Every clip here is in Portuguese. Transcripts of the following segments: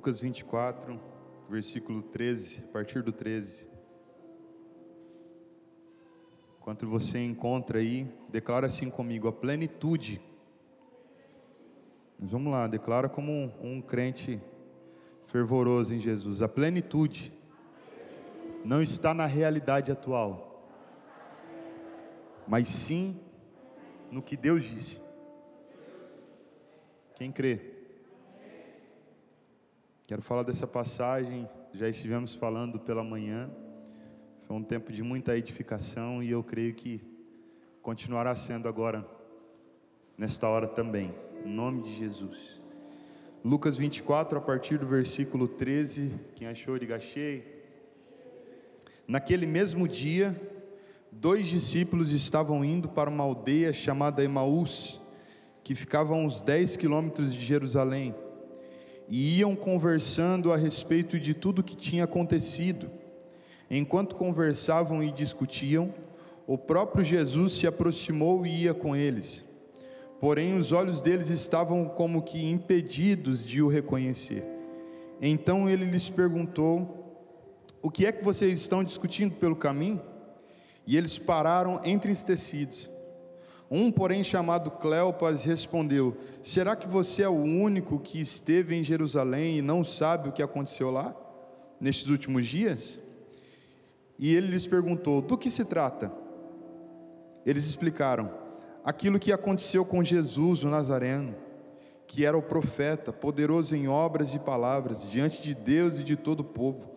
Lucas 24, versículo 13, a partir do 13. Enquanto você encontra aí, declara assim comigo: a plenitude. Mas vamos lá, declara como um, um crente fervoroso em Jesus. A plenitude não está na realidade atual, mas sim no que Deus disse. Quem crê? Quero falar dessa passagem, já estivemos falando pela manhã. Foi um tempo de muita edificação e eu creio que continuará sendo agora, nesta hora também, em nome de Jesus. Lucas 24, a partir do versículo 13, quem achou, diga achei. Naquele mesmo dia, dois discípulos estavam indo para uma aldeia chamada Emaús, que ficava a uns 10 quilômetros de Jerusalém e iam conversando a respeito de tudo que tinha acontecido. Enquanto conversavam e discutiam, o próprio Jesus se aproximou e ia com eles. Porém, os olhos deles estavam como que impedidos de o reconhecer. Então ele lhes perguntou: O que é que vocês estão discutindo pelo caminho? E eles pararam entristecidos. Um, porém, chamado Cleopas, respondeu: Será que você é o único que esteve em Jerusalém e não sabe o que aconteceu lá, nestes últimos dias? E ele lhes perguntou: Do que se trata? Eles explicaram: Aquilo que aconteceu com Jesus, o Nazareno, que era o profeta, poderoso em obras e palavras, diante de Deus e de todo o povo.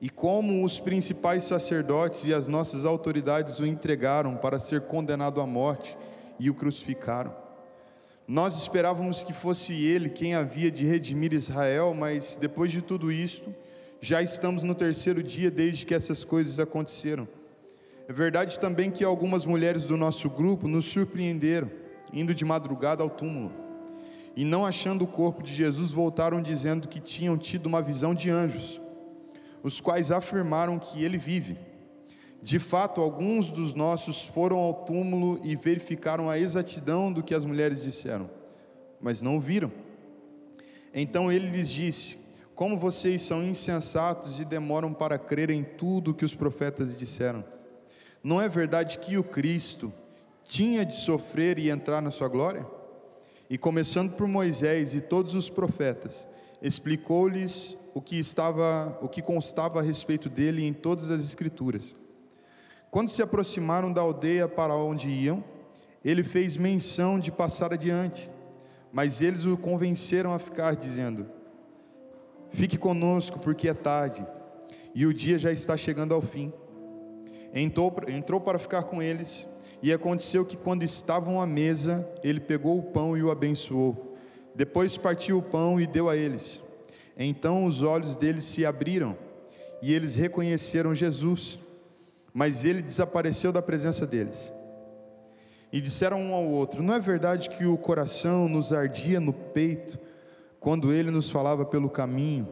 E como os principais sacerdotes e as nossas autoridades o entregaram para ser condenado à morte e o crucificaram. Nós esperávamos que fosse ele quem havia de redimir Israel, mas depois de tudo isto, já estamos no terceiro dia desde que essas coisas aconteceram. É verdade também que algumas mulheres do nosso grupo nos surpreenderam, indo de madrugada ao túmulo, e não achando o corpo de Jesus, voltaram dizendo que tinham tido uma visão de anjos, os quais afirmaram que ele vive. De fato, alguns dos nossos foram ao túmulo e verificaram a exatidão do que as mulheres disseram, mas não viram. Então ele lhes disse: Como vocês são insensatos e demoram para crer em tudo o que os profetas disseram. Não é verdade que o Cristo tinha de sofrer e entrar na sua glória? E começando por Moisés e todos os profetas, explicou-lhes o que estava, o que constava a respeito dele em todas as escrituras. Quando se aproximaram da aldeia para onde iam, ele fez menção de passar adiante, mas eles o convenceram a ficar, dizendo: Fique conosco, porque é tarde, e o dia já está chegando ao fim. Entrou, entrou para ficar com eles, e aconteceu que, quando estavam à mesa, ele pegou o pão e o abençoou. Depois partiu o pão e deu a eles. Então os olhos deles se abriram, e eles reconheceram Jesus mas ele desapareceu da presença deles. E disseram um ao outro: Não é verdade que o coração nos ardia no peito quando ele nos falava pelo caminho,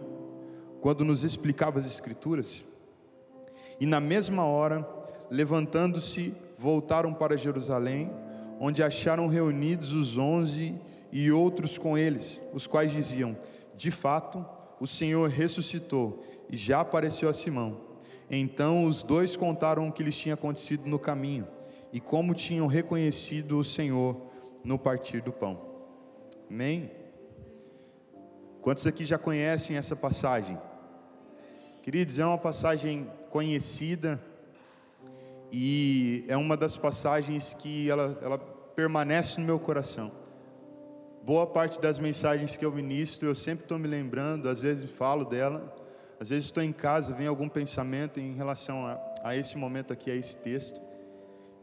quando nos explicava as Escrituras? E na mesma hora, levantando-se, voltaram para Jerusalém, onde acharam reunidos os onze e outros com eles, os quais diziam: De fato, o Senhor ressuscitou e já apareceu a Simão. Então os dois contaram o que lhes tinha acontecido no caminho e como tinham reconhecido o Senhor no partir do pão. Amém? Quantos aqui já conhecem essa passagem? Queridos, é uma passagem conhecida e é uma das passagens que ela, ela permanece no meu coração. Boa parte das mensagens que eu ministro, eu sempre estou me lembrando, às vezes falo dela, às vezes estou em casa, vem algum pensamento em relação a, a esse momento aqui, a esse texto,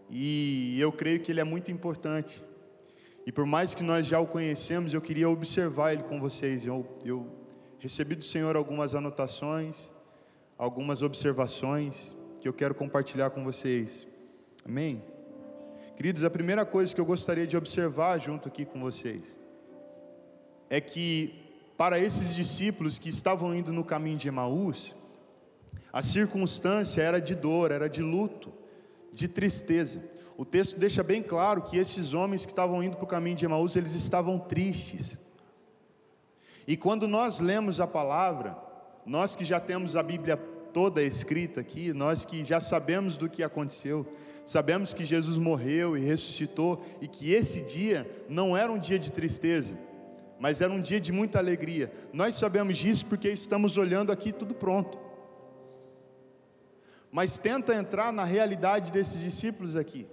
e eu creio que ele é muito importante. E por mais que nós já o conhecemos, eu queria observar ele com vocês. Eu, eu recebi do Senhor algumas anotações, algumas observações que eu quero compartilhar com vocês. Amém? Queridos, a primeira coisa que eu gostaria de observar junto aqui com vocês é que para esses discípulos que estavam indo no caminho de Emaús, a circunstância era de dor, era de luto, de tristeza. O texto deixa bem claro que esses homens que estavam indo para o caminho de Emaús, eles estavam tristes. E quando nós lemos a palavra, nós que já temos a Bíblia toda escrita aqui, nós que já sabemos do que aconteceu, sabemos que Jesus morreu e ressuscitou e que esse dia não era um dia de tristeza, mas era um dia de muita alegria. Nós sabemos disso porque estamos olhando aqui tudo pronto. Mas tenta entrar na realidade desses discípulos aqui.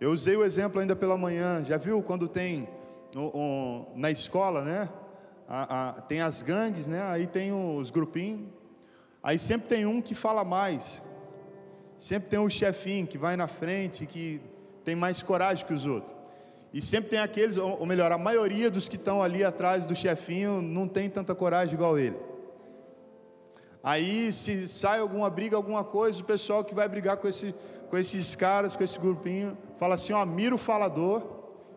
Eu usei o exemplo ainda pela manhã, já viu quando tem um, um, na escola, né? A, a, tem as gangues, né? Aí tem os grupinhos. Aí sempre tem um que fala mais. Sempre tem um chefinho que vai na frente, que tem mais coragem que os outros. E sempre tem aqueles, ou melhor, a maioria dos que estão ali atrás do chefinho não tem tanta coragem igual ele. Aí se sai alguma briga, alguma coisa, o pessoal que vai brigar com, esse, com esses caras, com esse grupinho, fala assim: ó, mira o falador,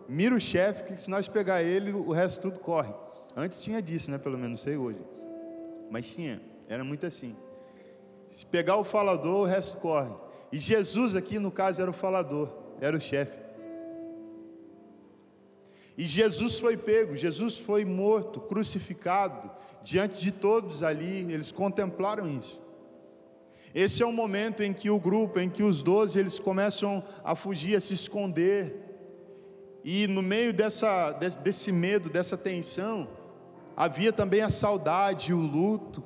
mira o chefe, que se nós pegar ele, o resto tudo corre. Antes tinha disso, né? Pelo menos, não sei hoje. Mas tinha, era muito assim. Se pegar o falador, o resto corre. E Jesus aqui, no caso, era o falador, era o chefe. E Jesus foi pego, Jesus foi morto, crucificado, diante de todos ali, eles contemplaram isso. Esse é o momento em que o grupo, em que os doze, eles começam a fugir, a se esconder. E no meio dessa, desse medo, dessa tensão, havia também a saudade, o luto.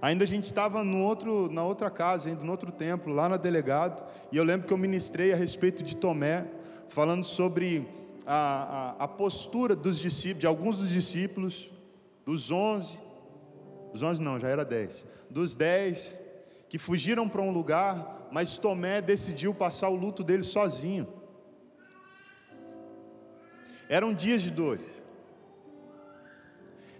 Ainda a gente estava no outro, na outra casa, ainda no outro templo, lá na delegado, e eu lembro que eu ministrei a respeito de Tomé, falando sobre a, a, a postura dos discípulos, de alguns dos discípulos, dos onze, dos onze não, já era dez, dos dez que fugiram para um lugar, mas Tomé decidiu passar o luto dele sozinho. Eram dias de dores.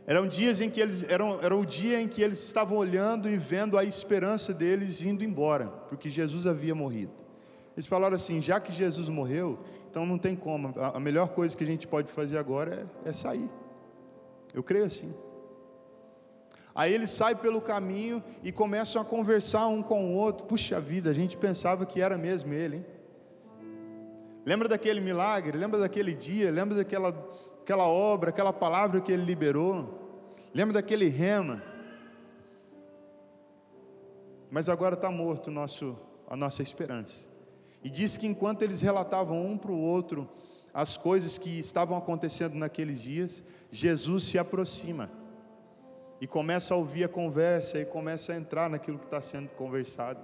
Eram dias em que eles eram, era o dia em que eles estavam olhando e vendo a esperança deles indo embora, porque Jesus havia morrido. Eles falaram assim: já que Jesus morreu, então não tem como. A, melhor coisa que a gente pode fazer agora é, é sair. Eu creio assim. Aí eles saem pelo caminho e começam a conversar um com o outro. Puxa vida, a gente pensava que era mesmo ele, hein? Lembra daquele milagre? Lembra daquele dia? Lembra daquela aquela obra, aquela palavra que ele liberou. Lembra daquele rema? Mas agora está morto nosso, a nossa esperança. E diz que enquanto eles relatavam um para o outro as coisas que estavam acontecendo naqueles dias, Jesus se aproxima e começa a ouvir a conversa e começa a entrar naquilo que está sendo conversado.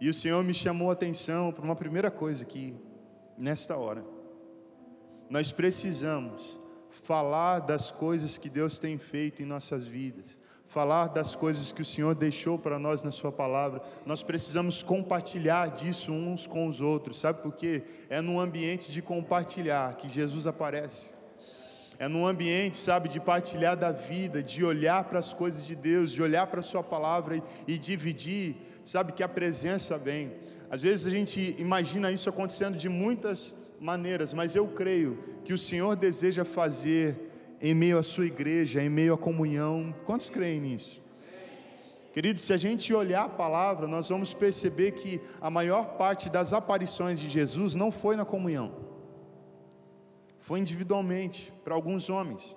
E o Senhor me chamou a atenção para uma primeira coisa aqui, nesta hora. Nós precisamos falar das coisas que Deus tem feito em nossas vidas, falar das coisas que o Senhor deixou para nós na Sua palavra. Nós precisamos compartilhar disso uns com os outros, sabe por quê? É num ambiente de compartilhar que Jesus aparece. É num ambiente, sabe, de partilhar da vida, de olhar para as coisas de Deus, de olhar para a Sua palavra e, e dividir, sabe, que a presença vem. Às vezes a gente imagina isso acontecendo de muitas maneiras, mas eu creio que o Senhor deseja fazer em meio à sua igreja, em meio à comunhão. Quantos creem nisso? Queridos, se a gente olhar a palavra, nós vamos perceber que a maior parte das aparições de Jesus não foi na comunhão, foi individualmente, para alguns homens.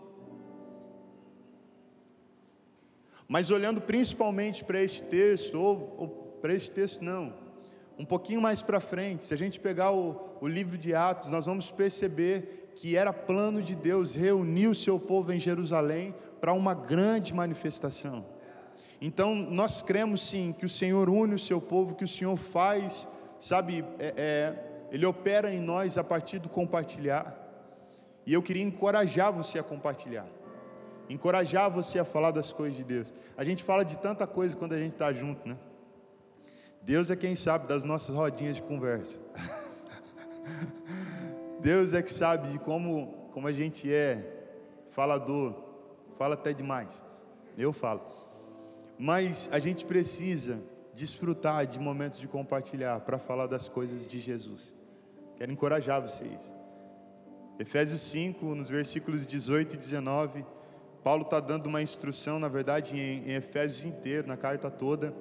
Mas olhando principalmente para este texto, ou, ou para este texto não, um pouquinho mais para frente, se a gente pegar o, o livro de Atos, nós vamos perceber que era plano de Deus reunir o seu povo em Jerusalém para uma grande manifestação. Então, nós cremos sim que o Senhor une o seu povo, que o Senhor faz, sabe, é, é, Ele opera em nós a partir do compartilhar. E eu queria encorajar você a compartilhar, encorajar você a falar das coisas de Deus. A gente fala de tanta coisa quando a gente está junto, né? Deus é quem sabe das nossas rodinhas de conversa. Deus é que sabe de como, como a gente é falador, fala até demais. Eu falo. Mas a gente precisa desfrutar de momentos de compartilhar para falar das coisas de Jesus. Quero encorajar vocês. Efésios 5, nos versículos 18 e 19, Paulo está dando uma instrução, na verdade, em, em Efésios inteiro, na carta toda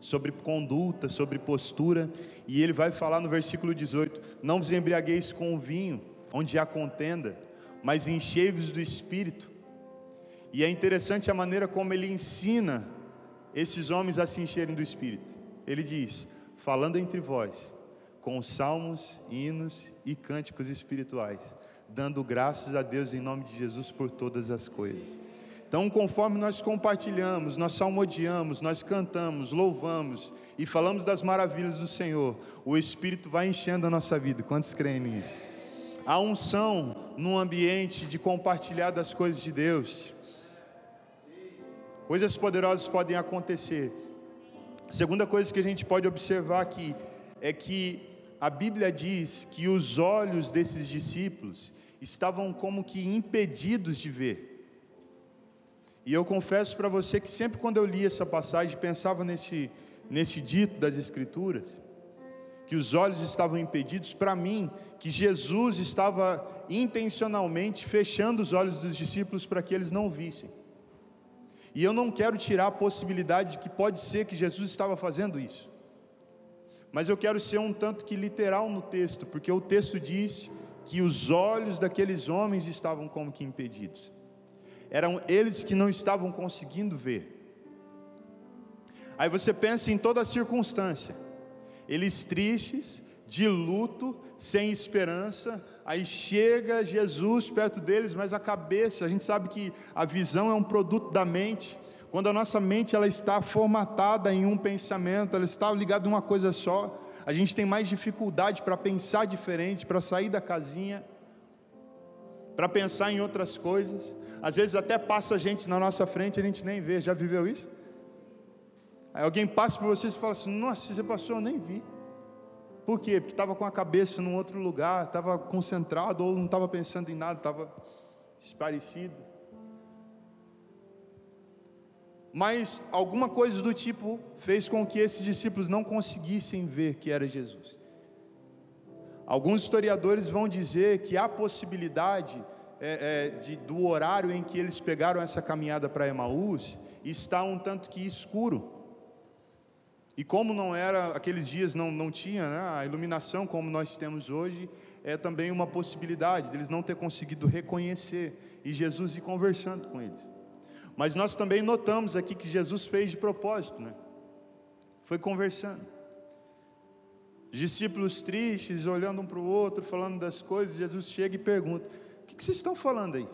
sobre conduta, sobre postura, e ele vai falar no versículo 18: Não vos embriagueis com o vinho, onde há contenda, mas enchei-vos do Espírito. E é interessante a maneira como ele ensina esses homens a se encherem do Espírito. Ele diz: falando entre vós, com salmos, hinos e cânticos espirituais, dando graças a Deus em nome de Jesus por todas as coisas. Então, conforme nós compartilhamos, nós salmodiamos, nós cantamos, louvamos e falamos das maravilhas do Senhor, o Espírito vai enchendo a nossa vida. Quantos creem nisso? A unção num ambiente de compartilhar das coisas de Deus. Coisas poderosas podem acontecer. A segunda coisa que a gente pode observar aqui é que a Bíblia diz que os olhos desses discípulos estavam como que impedidos de ver. E eu confesso para você que sempre quando eu li essa passagem, pensava nesse, nesse dito das Escrituras, que os olhos estavam impedidos, para mim, que Jesus estava intencionalmente fechando os olhos dos discípulos para que eles não vissem. E eu não quero tirar a possibilidade de que pode ser que Jesus estava fazendo isso. Mas eu quero ser um tanto que literal no texto, porque o texto diz que os olhos daqueles homens estavam como que impedidos. Eram eles que não estavam conseguindo ver. Aí você pensa em toda circunstância. Eles tristes, de luto, sem esperança, aí chega Jesus perto deles, mas a cabeça, a gente sabe que a visão é um produto da mente. Quando a nossa mente ela está formatada em um pensamento, ela está ligada a uma coisa só, a gente tem mais dificuldade para pensar diferente, para sair da casinha, para pensar em outras coisas. Às vezes até passa gente na nossa frente e a gente nem vê. Já viveu isso? Aí alguém passa por você e fala assim: Nossa, você passou, eu nem vi. Por quê? Porque estava com a cabeça num outro lugar, estava concentrado ou não estava pensando em nada, estava esparecido. Mas alguma coisa do tipo fez com que esses discípulos não conseguissem ver que era Jesus. Alguns historiadores vão dizer que há possibilidade é, é, de, do horário em que eles pegaram essa caminhada para Emaús está um tanto que escuro. E como não era, aqueles dias não, não tinha né, a iluminação como nós temos hoje, é também uma possibilidade deles não ter conseguido reconhecer e Jesus ir conversando com eles. Mas nós também notamos aqui que Jesus fez de propósito, né? Foi conversando. Discípulos tristes, olhando um para o outro, falando das coisas, Jesus chega e pergunta: que, que vocês estão falando aí?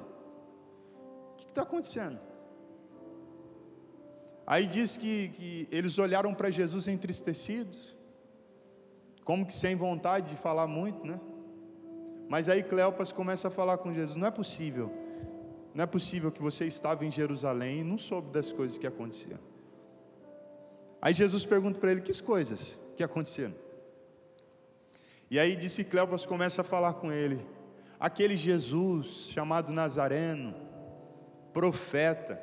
O que está acontecendo? Aí diz que, que eles olharam para Jesus entristecidos, como que sem vontade de falar muito, né? Mas aí Cleopas começa a falar com Jesus: não é possível, não é possível que você estava em Jerusalém e não soube das coisas que aconteciam. Aí Jesus pergunta para ele: que coisas que aconteceram? E aí disse Cleopas começa a falar com ele: aquele Jesus chamado Nazareno, profeta,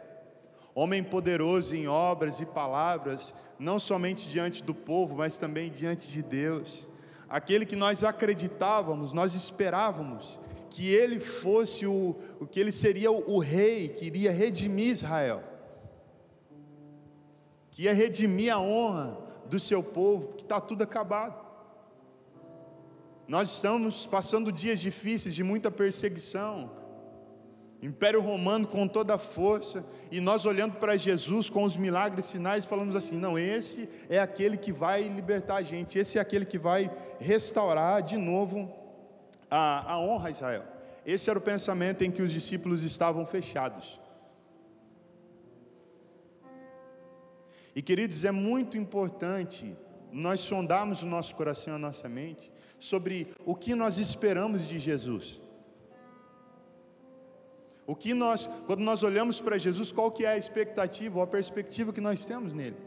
homem poderoso em obras e palavras, não somente diante do povo, mas também diante de Deus. Aquele que nós acreditávamos, nós esperávamos que ele fosse o, o que ele seria o, o rei que iria redimir Israel, que ia redimir a honra do seu povo, que está tudo acabado. Nós estamos passando dias difíceis de muita perseguição, Império Romano com toda a força, e nós olhando para Jesus com os milagres, sinais, falamos assim: não, esse é aquele que vai libertar a gente, esse é aquele que vai restaurar de novo a, a honra a Israel. Esse era o pensamento em que os discípulos estavam fechados. E queridos, é muito importante nós sondarmos o nosso coração, a nossa mente, sobre o que nós esperamos de Jesus. O que nós, quando nós olhamos para Jesus, qual que é a expectativa ou a perspectiva que nós temos nele?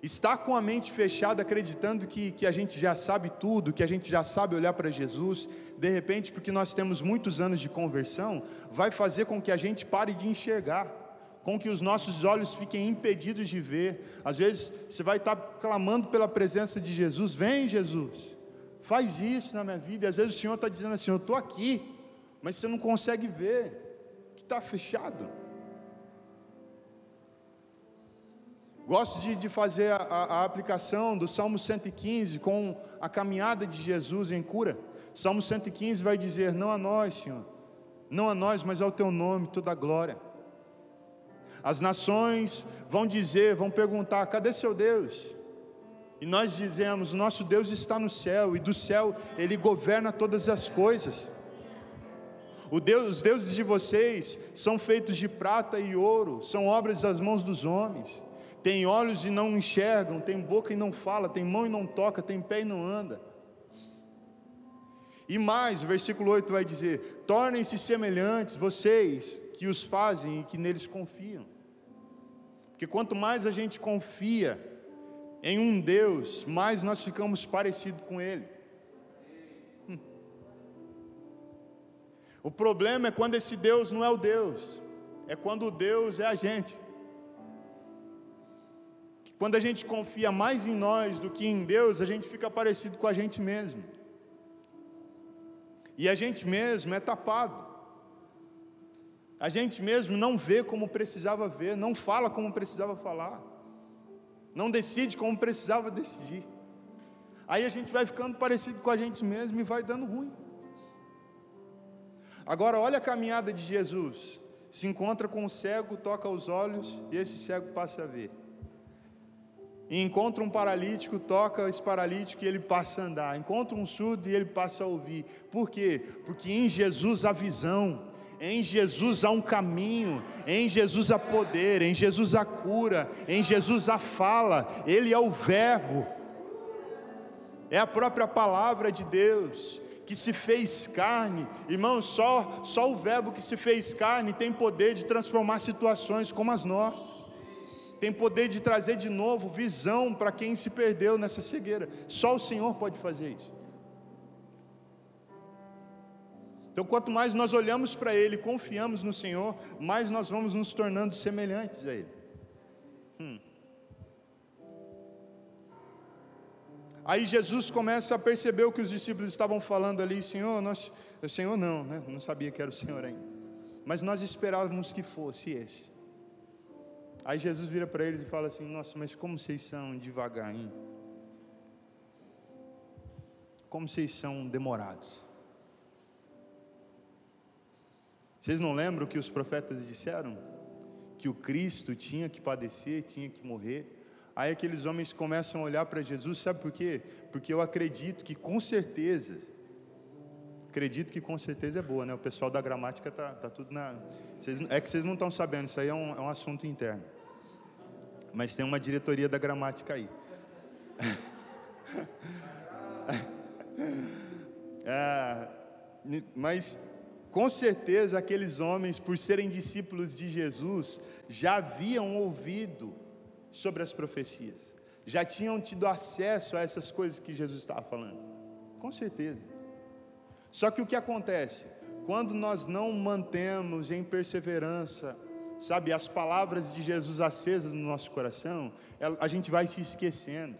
Está com a mente fechada, acreditando que, que a gente já sabe tudo, que a gente já sabe olhar para Jesus, de repente, porque nós temos muitos anos de conversão, vai fazer com que a gente pare de enxergar, com que os nossos olhos fiquem impedidos de ver. Às vezes você vai estar clamando pela presença de Jesus, vem Jesus faz isso na minha vida. E às vezes o Senhor está dizendo assim: Eu estou aqui, mas você não consegue ver, que está fechado. Gosto de, de fazer a, a, aplicação do Salmo 115 com a caminhada de Jesus em cura. Salmo 115 vai dizer: Não a nós, Senhor, não a nós, mas ao teu nome toda a glória. As nações vão dizer, vão perguntar: cadê seu Deus? E nós dizemos: nosso Deus está no céu, e do céu ele governa todas as coisas. Deus, os deuses de vocês são feitos de prata e ouro, são obras das mãos dos homens. Tem olhos e não enxergam, tem boca e não fala, tem mão e não toca, tem pé e não anda. E mais, o versículo 8 vai dizer: tornem-se semelhantes, vocês que os fazem e que neles confiam. Porque quanto mais a gente confia em um Deus, mais nós ficamos parecidos com Ele. Hum. O problema é quando esse Deus não é o Deus, é quando o Deus é a gente. Quando a gente confia mais em nós do que em Deus, a gente fica parecido com a gente mesmo. E a gente mesmo é tapado. A gente mesmo não vê como precisava ver, não fala como precisava falar, não decide como precisava decidir. Aí a gente vai ficando parecido com a gente mesmo e vai dando ruim. Agora, olha a caminhada de Jesus: se encontra com um cego, toca os olhos e esse cego passa a ver e encontra um paralítico, toca esse paralítico e ele passa a andar. Encontra um surdo e ele passa a ouvir. Por quê? Porque em Jesus há visão, em Jesus há um caminho, em Jesus há poder, em Jesus há cura, em Jesus há fala, Ele é o Verbo, é a própria palavra de Deus que se fez carne, irmão, só, só o Verbo que se fez carne tem poder de transformar situações como as nossas tem poder de trazer de novo visão para quem se perdeu nessa cegueira. Só o Senhor pode fazer isso. Então, quanto mais nós olhamos para Ele, confiamos no Senhor, mais nós vamos nos tornando semelhantes a Ele. Hum. Aí Jesus começa a perceber o que os discípulos estavam falando ali, Senhor, nós, o Senhor não, né? Não sabia que era o Senhor ainda. Mas nós esperávamos que fosse esse. Aí Jesus vira para eles e fala assim: Nossa, mas como vocês são devagarinho? Como vocês são demorados? Vocês não lembram que os profetas disseram? Que o Cristo tinha que padecer, tinha que morrer. Aí aqueles homens começam a olhar para Jesus, sabe por quê? Porque eu acredito que com certeza, acredito que com certeza é boa, né? O pessoal da gramática tá, tá tudo na. Vocês, é que vocês não estão sabendo, isso aí é um, é um assunto interno mas tem uma diretoria da gramática aí. é, mas com certeza aqueles homens, por serem discípulos de Jesus, já haviam ouvido sobre as profecias, já tinham tido acesso a essas coisas que Jesus estava falando. Com certeza. Só que o que acontece? Quando nós não mantemos em perseverança sabe, as palavras de Jesus acesas no nosso coração, a gente vai se esquecendo.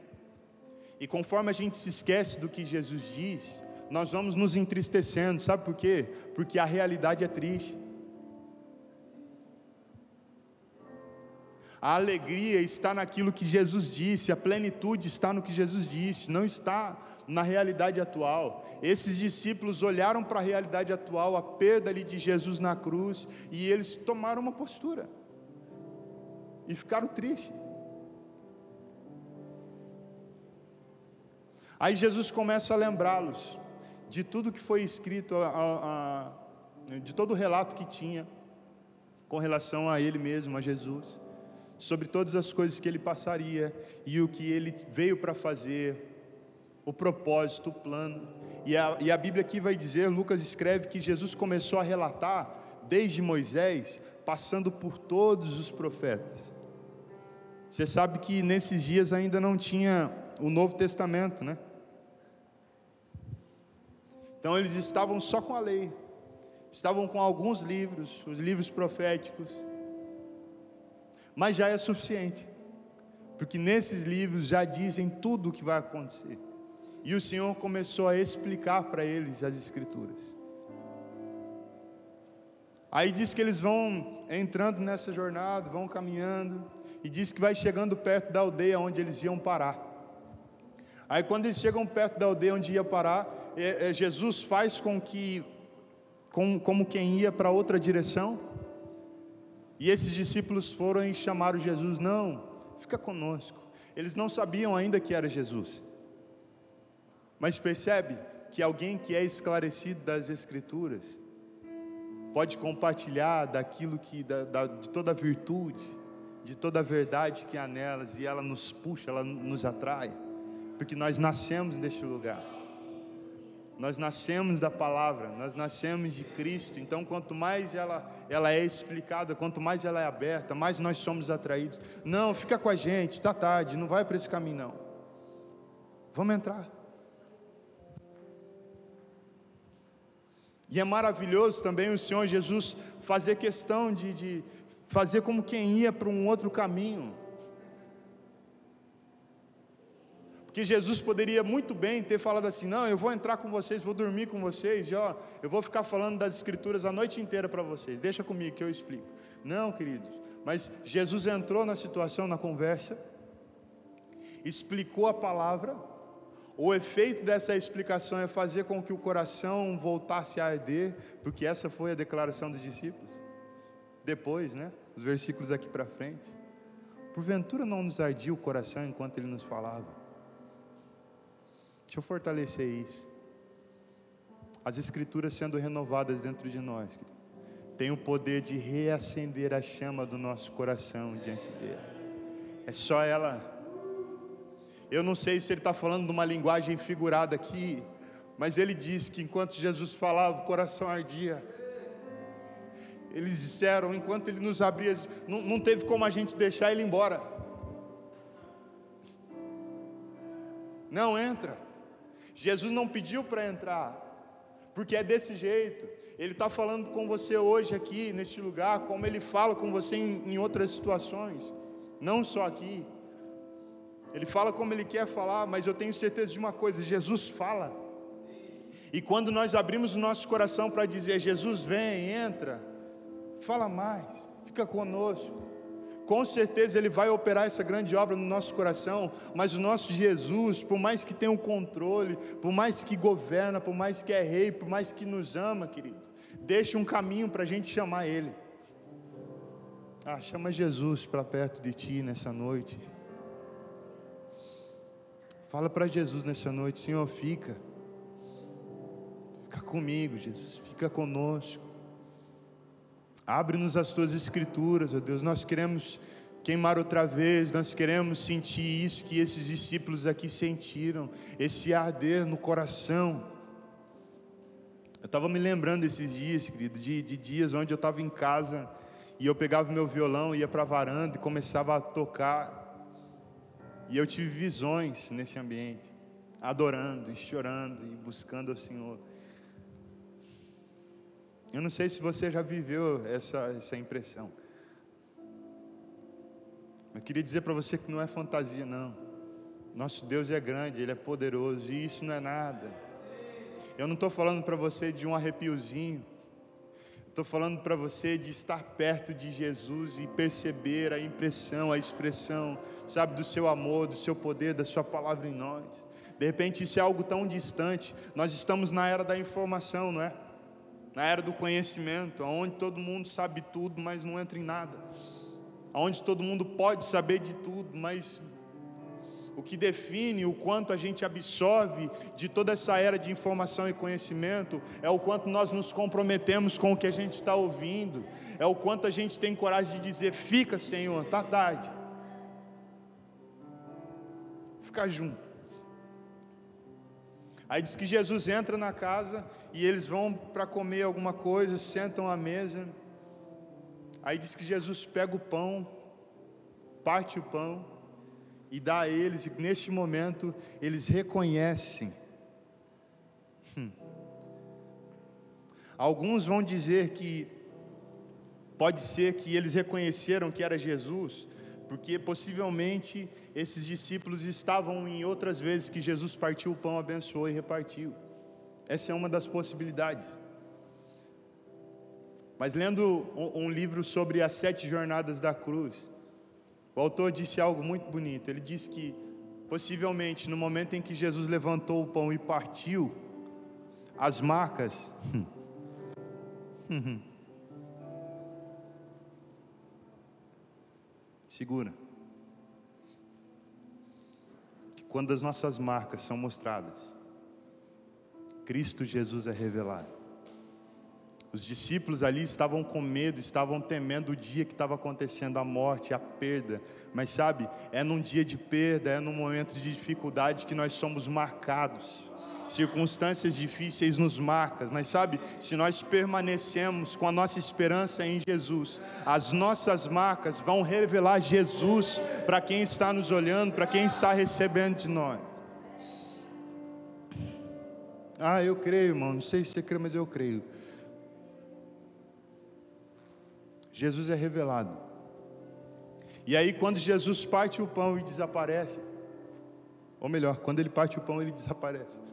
E conforme a gente se esquece do que Jesus diz, nós vamos nos entristecendo, sabe por quê? Porque a realidade é triste. A alegria está naquilo que Jesus disse, a plenitude está no que Jesus disse, não está na realidade atual. Esses discípulos olharam para a realidade atual, a perda ali de Jesus na cruz, e eles tomaram uma postura e ficaram tristes. Aí Jesus começa a lembrá-los de tudo que foi escrito, a, a, de todo o relato que tinha com relação a Ele mesmo, a Jesus, sobre todas as coisas que Ele passaria e o que Ele veio para fazer, o propósito, o plano. E a, e a Bíblia aqui vai dizer, Lucas escreve que Jesus começou a relatar desde Moisés, passando por todos os profetas. Você sabe que nesses dias ainda não tinha o Novo Testamento, né? Então eles estavam só com a lei, estavam com alguns livros, os livros proféticos, mas já é suficiente, porque nesses livros já dizem tudo o que vai acontecer. E o Senhor começou a explicar para eles as Escrituras. Aí diz que eles vão entrando nessa jornada, vão caminhando, e diz que vai chegando perto da aldeia onde eles iam parar. Aí quando eles chegam perto da aldeia onde ia parar, é, é, Jesus faz com que, com, como quem ia para outra direção, e esses discípulos foram e chamaram Jesus, não, fica conosco. Eles não sabiam ainda que era Jesus. Mas percebe que alguém que é esclarecido das Escrituras pode compartilhar daquilo que, da, da, de toda a virtude, de toda a verdade que há nelas, e ela nos puxa, ela nos atrai, porque nós nascemos neste lugar. Nós nascemos da palavra, nós nascemos de Cristo. Então, quanto mais ela, ela é explicada, quanto mais ela é aberta, mais nós somos atraídos. Não, fica com a gente, está tarde, não vai para esse caminho, não. Vamos entrar. E é maravilhoso também o Senhor Jesus fazer questão de, de fazer como quem ia para um outro caminho. Porque Jesus poderia muito bem ter falado assim: não, eu vou entrar com vocês, vou dormir com vocês, e ó, eu vou ficar falando das Escrituras a noite inteira para vocês, deixa comigo que eu explico. Não, queridos, mas Jesus entrou na situação, na conversa, explicou a palavra, o efeito dessa explicação é fazer com que o coração voltasse a arder, porque essa foi a declaração dos discípulos. Depois, né? Os versículos aqui para frente. Porventura não nos ardia o coração enquanto ele nos falava. Deixa eu fortalecer isso. As escrituras sendo renovadas dentro de nós, tem o poder de reacender a chama do nosso coração diante dele. É só ela eu não sei se ele está falando de uma linguagem figurada aqui, mas ele diz que enquanto Jesus falava, o coração ardia. Eles disseram, enquanto ele nos abria, não, não teve como a gente deixar ele embora. Não entra. Jesus não pediu para entrar, porque é desse jeito. Ele está falando com você hoje aqui, neste lugar, como ele fala com você em, em outras situações, não só aqui. Ele fala como ele quer falar, mas eu tenho certeza de uma coisa: Jesus fala. E quando nós abrimos o nosso coração para dizer, Jesus vem, entra, fala mais, fica conosco. Com certeza Ele vai operar essa grande obra no nosso coração, mas o nosso Jesus, por mais que tenha o um controle, por mais que governa, por mais que é rei, por mais que nos ama, querido, deixa um caminho para a gente chamar Ele. Ah, chama Jesus para perto de ti nessa noite. Fala para Jesus nessa noite, Senhor, fica. Fica comigo, Jesus, fica conosco. Abre-nos as tuas escrituras, ó Deus. Nós queremos queimar outra vez, nós queremos sentir isso que esses discípulos aqui sentiram, esse arder no coração. Eu estava me lembrando esses dias, querido, de, de dias onde eu estava em casa e eu pegava meu violão, ia para a varanda e começava a tocar. E eu tive visões nesse ambiente, adorando e chorando e buscando ao Senhor. Eu não sei se você já viveu essa, essa impressão. Eu queria dizer para você que não é fantasia, não. Nosso Deus é grande, Ele é poderoso, e isso não é nada. Eu não estou falando para você de um arrepiozinho. Estou falando para você de estar perto de Jesus e perceber a impressão, a expressão, sabe, do seu amor, do seu poder, da sua palavra em nós. De repente isso é algo tão distante. Nós estamos na era da informação, não é? Na era do conhecimento, onde todo mundo sabe tudo, mas não entra em nada. Onde todo mundo pode saber de tudo, mas o que define o quanto a gente absorve de toda essa era de informação e conhecimento é o quanto nós nos comprometemos com o que a gente está ouvindo, é o quanto a gente tem coragem de dizer: fica, Senhor, está tarde. Ficar junto. Aí diz que Jesus entra na casa e eles vão para comer alguma coisa, sentam à mesa. Aí diz que Jesus pega o pão, parte o pão e dá a eles, e neste momento eles reconhecem. Hum. Alguns vão dizer que pode ser que eles reconheceram que era Jesus, porque possivelmente esses discípulos estavam em outras vezes que Jesus partiu o pão, abençoou e repartiu. Essa é uma das possibilidades. Mas lendo um, livro sobre as sete jornadas da cruz, o autor disse algo muito bonito. Ele disse que Possivelmente no momento em que Jesus levantou o pão e partiu, as marcas. Segura. Que quando as nossas marcas são mostradas, Cristo Jesus é revelado. Os discípulos ali estavam com medo, estavam temendo o dia que estava acontecendo a morte, a perda. Mas sabe, é num dia de perda, é num momento de dificuldade que nós somos marcados. Circunstâncias difíceis nos marcam, mas sabe, se nós permanecemos com a nossa esperança em Jesus, as nossas marcas vão revelar Jesus para quem está nos olhando, para quem está recebendo de nós. Ah, eu creio, irmão. Não sei se você crê, mas eu creio. Jesus é revelado. E aí, quando Jesus parte o pão e desaparece, ou melhor, quando ele parte o pão, ele desaparece.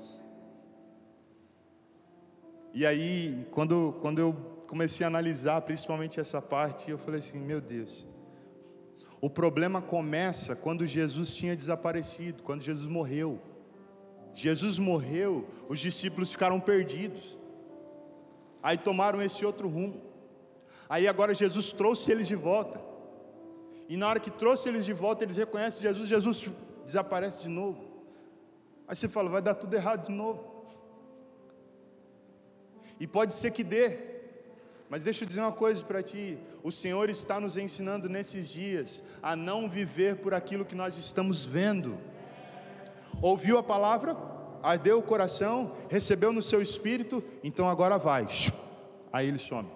E aí, quando, quando eu comecei a analisar principalmente essa parte, eu falei assim: meu Deus, o problema começa quando Jesus tinha desaparecido, quando Jesus morreu. Jesus morreu, os discípulos ficaram perdidos, aí tomaram esse outro rumo. Aí agora Jesus trouxe eles de volta. E na hora que trouxe eles de volta, eles reconhecem Jesus, Jesus desaparece de novo. Aí você fala, vai dar tudo errado de novo. E pode ser que dê, mas deixa eu dizer uma coisa para ti: o Senhor está nos ensinando nesses dias a não viver por aquilo que nós estamos vendo. Ouviu a palavra, ardeu o coração, recebeu no seu espírito, então agora vai. Aí ele some.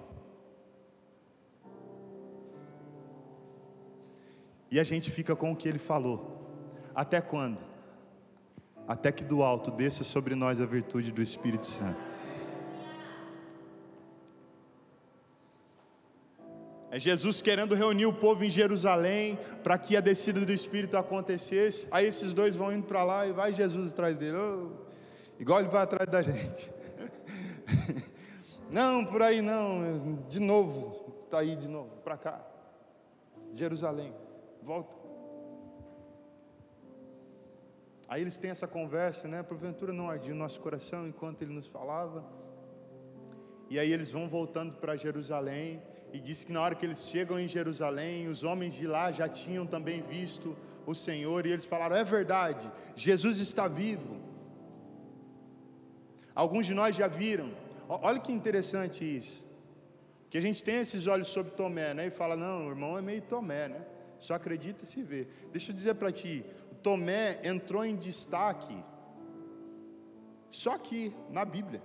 E a gente fica com o que ele falou. Até quando? Até que do alto desça sobre nós a virtude do Espírito Santo. É Jesus querendo reunir o povo em Jerusalém para que a descida do Espírito acontecesse. Aí esses dois vão indo para lá e vai Jesus atrás dele. Oh, igual ele vai atrás da gente. não, por aí não. De novo, está aí de novo, para cá. Jerusalém volta. Aí eles têm essa conversa, né? Porventura não ardia o nosso coração enquanto ele nos falava. E aí eles vão voltando para Jerusalém. E diz que na hora que eles chegam em Jerusalém, os homens de lá já tinham também visto o Senhor. E eles falaram: É verdade, Jesus está vivo. Alguns de nós já viram. Olha que interessante isso. Que a gente tem esses olhos sobre Tomé, né? E fala: Não, o irmão é meio Tomé, né? Só acredita se vê. Deixa eu dizer para ti, Tomé entrou em destaque só aqui na Bíblia.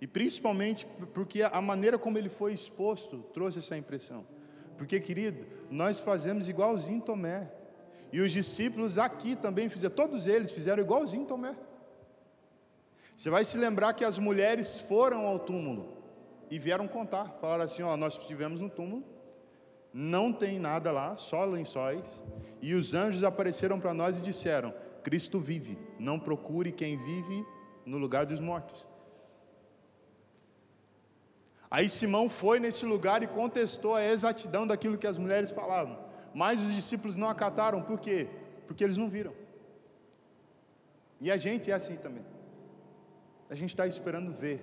E principalmente porque a maneira como ele foi exposto trouxe essa impressão. Porque, querido, nós fazemos igualzinho Tomé. E os discípulos aqui também fizeram, todos eles fizeram igualzinho Tomé. Você vai se lembrar que as mulheres foram ao túmulo e vieram contar. Falaram assim: Ó, nós estivemos no túmulo não tem nada lá, só lençóis. E os anjos apareceram para nós e disseram: Cristo vive, não procure quem vive no lugar dos mortos. Aí Simão foi nesse lugar e contestou a exatidão daquilo que as mulheres falavam. Mas os discípulos não acataram, por quê? Porque eles não viram. E a gente é assim também. A gente está esperando ver.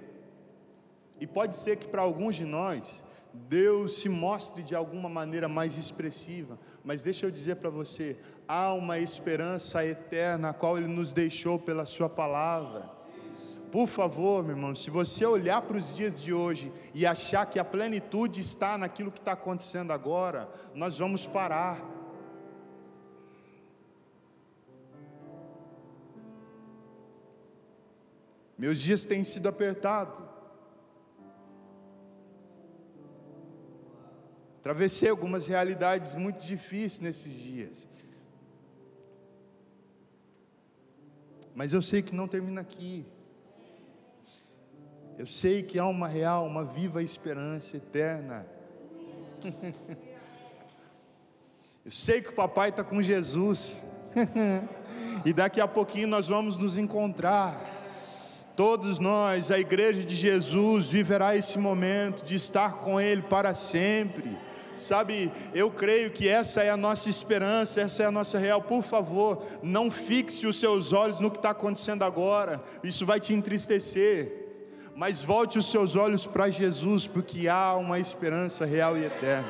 E pode ser que para alguns de nós, Deus se mostre de alguma maneira mais expressiva, mas deixa eu dizer para você: há uma esperança eterna, a qual Ele nos deixou pela Sua palavra. Por favor, meu irmão, se você olhar para os dias de hoje e achar que a plenitude está naquilo que está acontecendo agora, nós vamos parar. Meus dias têm sido apertados. Atravessei algumas realidades muito difíceis nesses dias. Mas eu sei que não termina aqui. Eu sei que há uma real, uma viva esperança eterna. Eu sei que o papai está com Jesus. e daqui a pouquinho nós vamos nos encontrar. Todos nós, a igreja de Jesus, viverá esse momento de estar com Ele para sempre Sabe, eu creio que essa é a nossa esperança, essa é a nossa real. Por favor, não fixe os seus olhos no que está acontecendo agora, isso vai te entristecer. Mas volte os seus olhos para Jesus, porque há uma esperança real e eterna.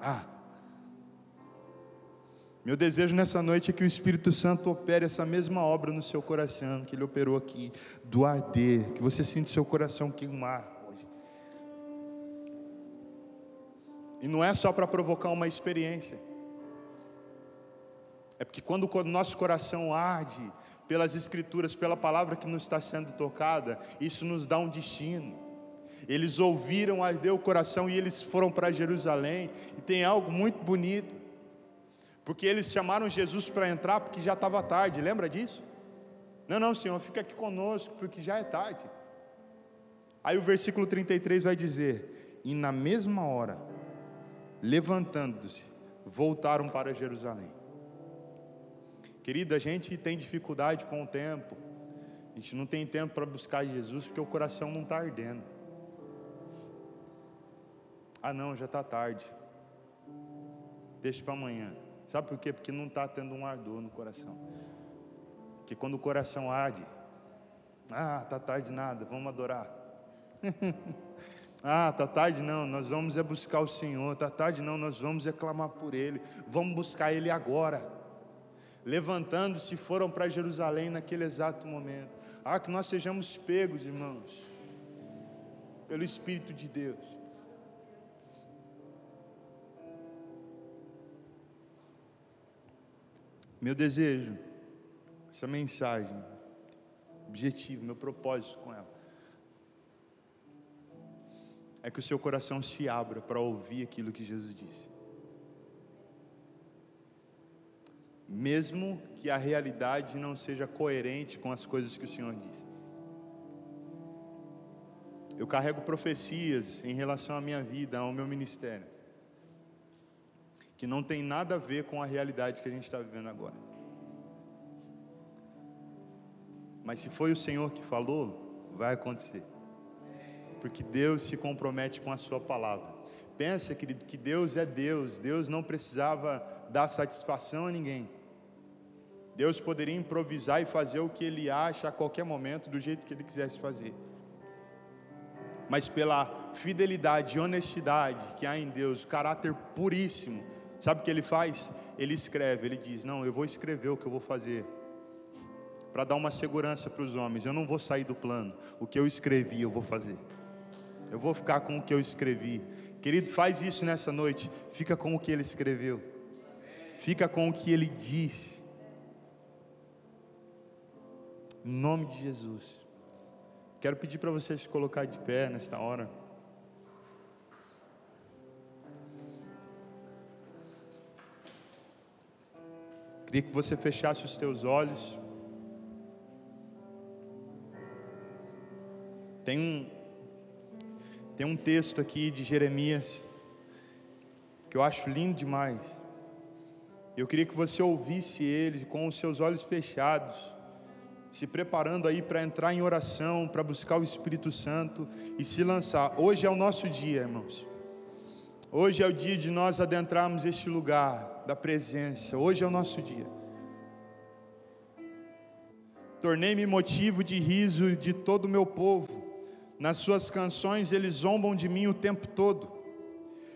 Ah, meu desejo nessa noite é que o Espírito Santo opere essa mesma obra no seu coração, que ele operou aqui, do arder, que você sinta seu coração queimar. E não é só para provocar uma experiência, é porque quando o nosso coração arde pelas Escrituras, pela palavra que nos está sendo tocada, isso nos dá um destino. Eles ouviram, ardeu o coração e eles foram para Jerusalém, e tem algo muito bonito porque eles chamaram Jesus para entrar porque já estava tarde, lembra disso? Não, não, Senhor, fica aqui conosco, porque já é tarde. Aí o versículo 33 vai dizer: E na mesma hora, levantando-se, voltaram para Jerusalém. Querida, a gente tem dificuldade com o tempo, a gente não tem tempo para buscar Jesus porque o coração não está ardendo. Ah, não, já está tarde, deixa para amanhã. Sabe por quê? Porque não está tendo um ardor no coração. Que quando o coração arde, ah, tá tarde nada, vamos adorar. ah, tá tarde não, nós vamos é buscar o Senhor. Tá tarde não, nós vamos é clamar por Ele. Vamos buscar Ele agora. Levantando-se, foram para Jerusalém naquele exato momento. Ah, que nós sejamos pegos, irmãos, pelo Espírito de Deus Meu desejo, essa mensagem, objetivo, meu propósito com ela, é que o seu coração se abra para ouvir aquilo que Jesus disse. Mesmo que a realidade não seja coerente com as coisas que o Senhor disse. Eu carrego profecias em relação à minha vida, ao meu ministério que não tem nada a ver com a realidade que a gente está vivendo agora. Mas se foi o Senhor que falou, vai acontecer. Porque Deus se compromete com a sua palavra. Pensa, querido, que Deus é Deus. Deus não precisava dar satisfação a ninguém. Deus poderia improvisar e fazer o que ele acha a qualquer momento, do jeito que ele quisesse fazer. Mas pela fidelidade e honestidade que há em Deus, caráter puríssimo, Sabe o que ele faz? Ele escreve, ele diz: Não, eu vou escrever o que eu vou fazer, para dar uma segurança para os homens. Eu não vou sair do plano, o que eu escrevi eu vou fazer. Eu vou ficar com o que eu escrevi. Querido, faz isso nessa noite. Fica com o que ele escreveu, fica com o que ele disse. Em nome de Jesus. Quero pedir para vocês se colocar de pé nesta hora. Queria que você fechasse os teus olhos. Tem um, tem um texto aqui de Jeremias que eu acho lindo demais. Eu queria que você ouvisse ele com os seus olhos fechados, se preparando aí para entrar em oração, para buscar o Espírito Santo e se lançar. Hoje é o nosso dia, irmãos. Hoje é o dia de nós adentrarmos este lugar da presença. Hoje é o nosso dia. Tornei-me motivo de riso de todo o meu povo. Nas suas canções eles zombam de mim o tempo todo.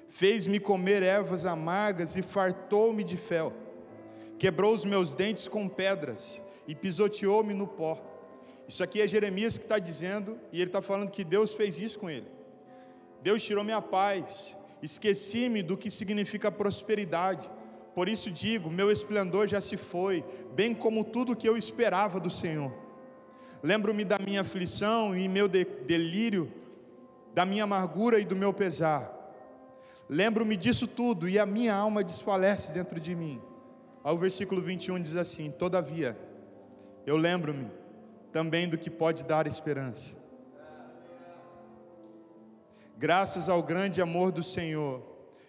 Fez-me comer ervas amargas e fartou-me de fel. Quebrou os meus dentes com pedras e pisoteou-me no pó. Isso aqui é Jeremias que está dizendo, e ele está falando que Deus fez isso com ele. Deus tirou minha paz, esqueci-me do que significa prosperidade por isso digo: meu esplendor já se foi, bem como tudo que eu esperava do Senhor. Lembro-me da minha aflição e meu de delírio, da minha amargura e do meu pesar. Lembro-me disso tudo e a minha alma desfalece dentro de mim. Ao versículo 21 diz assim: Todavia, eu lembro-me também do que pode dar esperança. Graças ao grande amor do Senhor,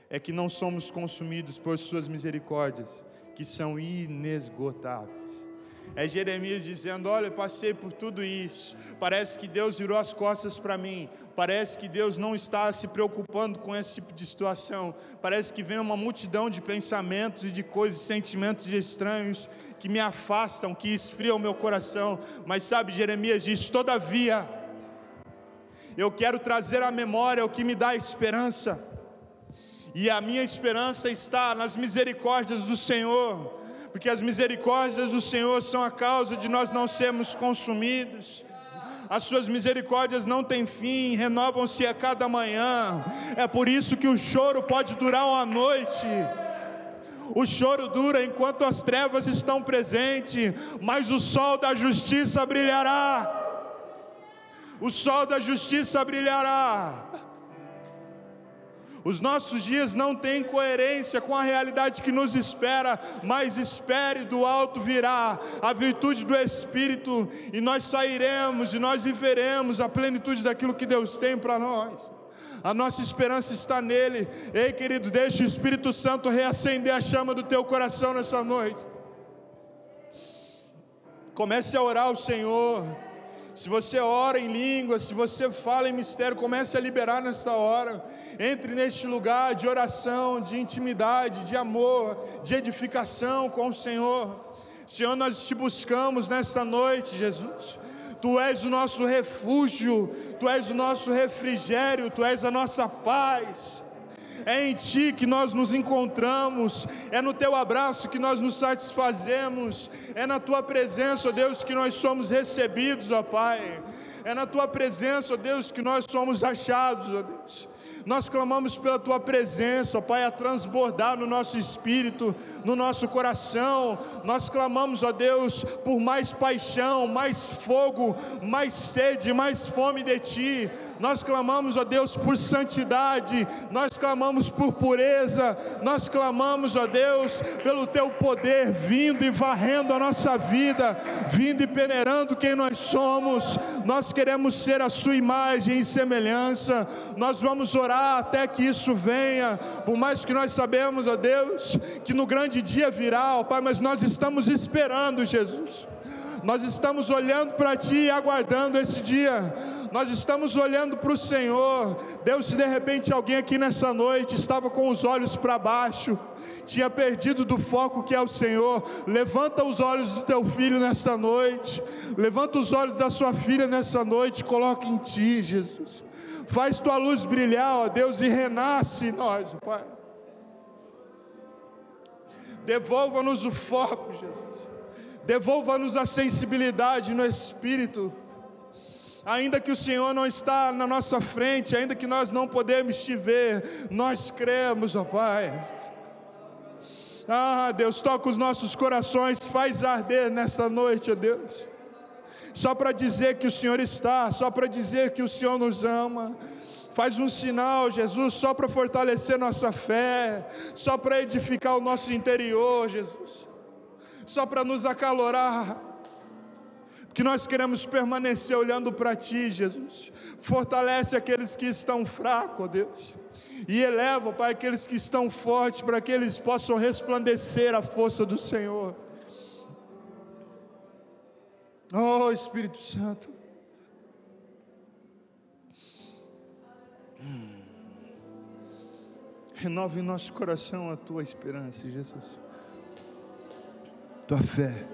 é que não somos consumidos por Suas misericórdias, que são inesgotáveis. É Jeremias dizendo: Olha, passei por tudo isso. Parece que Deus virou as costas para mim. Parece que Deus não está se preocupando com esse tipo de situação. Parece que vem uma multidão de pensamentos e de coisas, sentimentos estranhos que me afastam, que esfriam o meu coração. Mas sabe, Jeremias diz: Todavia, eu quero trazer à memória o que me dá esperança. E a minha esperança está nas misericórdias do Senhor porque as misericórdias do Senhor são a causa de nós não sermos consumidos. As suas misericórdias não têm fim, renovam-se a cada manhã. É por isso que o choro pode durar uma noite. O choro dura enquanto as trevas estão presentes, mas o sol da justiça brilhará. O sol da justiça brilhará. Os nossos dias não têm coerência com a realidade que nos espera, mas espere do alto virá a virtude do Espírito, e nós sairemos e nós viveremos a plenitude daquilo que Deus tem para nós. A nossa esperança está nele. Ei, querido, deixe o Espírito Santo reacender a chama do teu coração nessa noite. Comece a orar ao Senhor. Se você ora em língua, se você fala em mistério, comece a liberar nessa hora. Entre neste lugar de oração, de intimidade, de amor, de edificação com o Senhor. Senhor, nós te buscamos nessa noite, Jesus. Tu és o nosso refúgio, Tu és o nosso refrigério, Tu és a nossa paz é em Ti que nós nos encontramos, é no Teu abraço que nós nos satisfazemos, é na Tua presença, ó Deus, que nós somos recebidos, ó Pai, é na Tua presença, ó Deus, que nós somos achados, ó Deus. Nós clamamos pela tua presença, Pai, a transbordar no nosso espírito, no nosso coração. Nós clamamos, ó Deus, por mais paixão, mais fogo, mais sede, mais fome de ti. Nós clamamos, ó Deus, por santidade. Nós clamamos por pureza. Nós clamamos, ó Deus, pelo teu poder vindo e varrendo a nossa vida, vindo e peneirando quem nós somos. Nós queremos ser a sua imagem e semelhança. Nós vamos orar esperar até que isso venha, por mais que nós sabemos, ó Deus, que no grande dia virá, ó Pai, mas nós estamos esperando, Jesus. Nós estamos olhando para Ti e aguardando esse dia. Nós estamos olhando para o Senhor. Deus, se de repente alguém aqui nessa noite estava com os olhos para baixo, tinha perdido do foco que é o Senhor, levanta os olhos do teu filho nessa noite, levanta os olhos da sua filha nessa noite, coloca em Ti, Jesus. Faz tua luz brilhar, ó Deus, e renasce em nós, Pai. Devolva-nos o foco, Jesus. Devolva-nos a sensibilidade no espírito. Ainda que o Senhor não está na nossa frente, ainda que nós não podemos te ver, nós cremos, ó Pai. Ah, Deus, toca os nossos corações, faz arder nessa noite, ó Deus só para dizer que o Senhor está, só para dizer que o Senhor nos ama. Faz um sinal, Jesus, só para fortalecer nossa fé, só para edificar o nosso interior, Jesus, só para nos acalorar, que nós queremos permanecer olhando para Ti, Jesus. Fortalece aqueles que estão fracos, ó Deus, e eleva, Pai, aqueles que estão fortes, para que eles possam resplandecer a força do Senhor. Oh Espírito Santo. Hum. Renove em nosso coração a tua esperança, Jesus. Tua fé.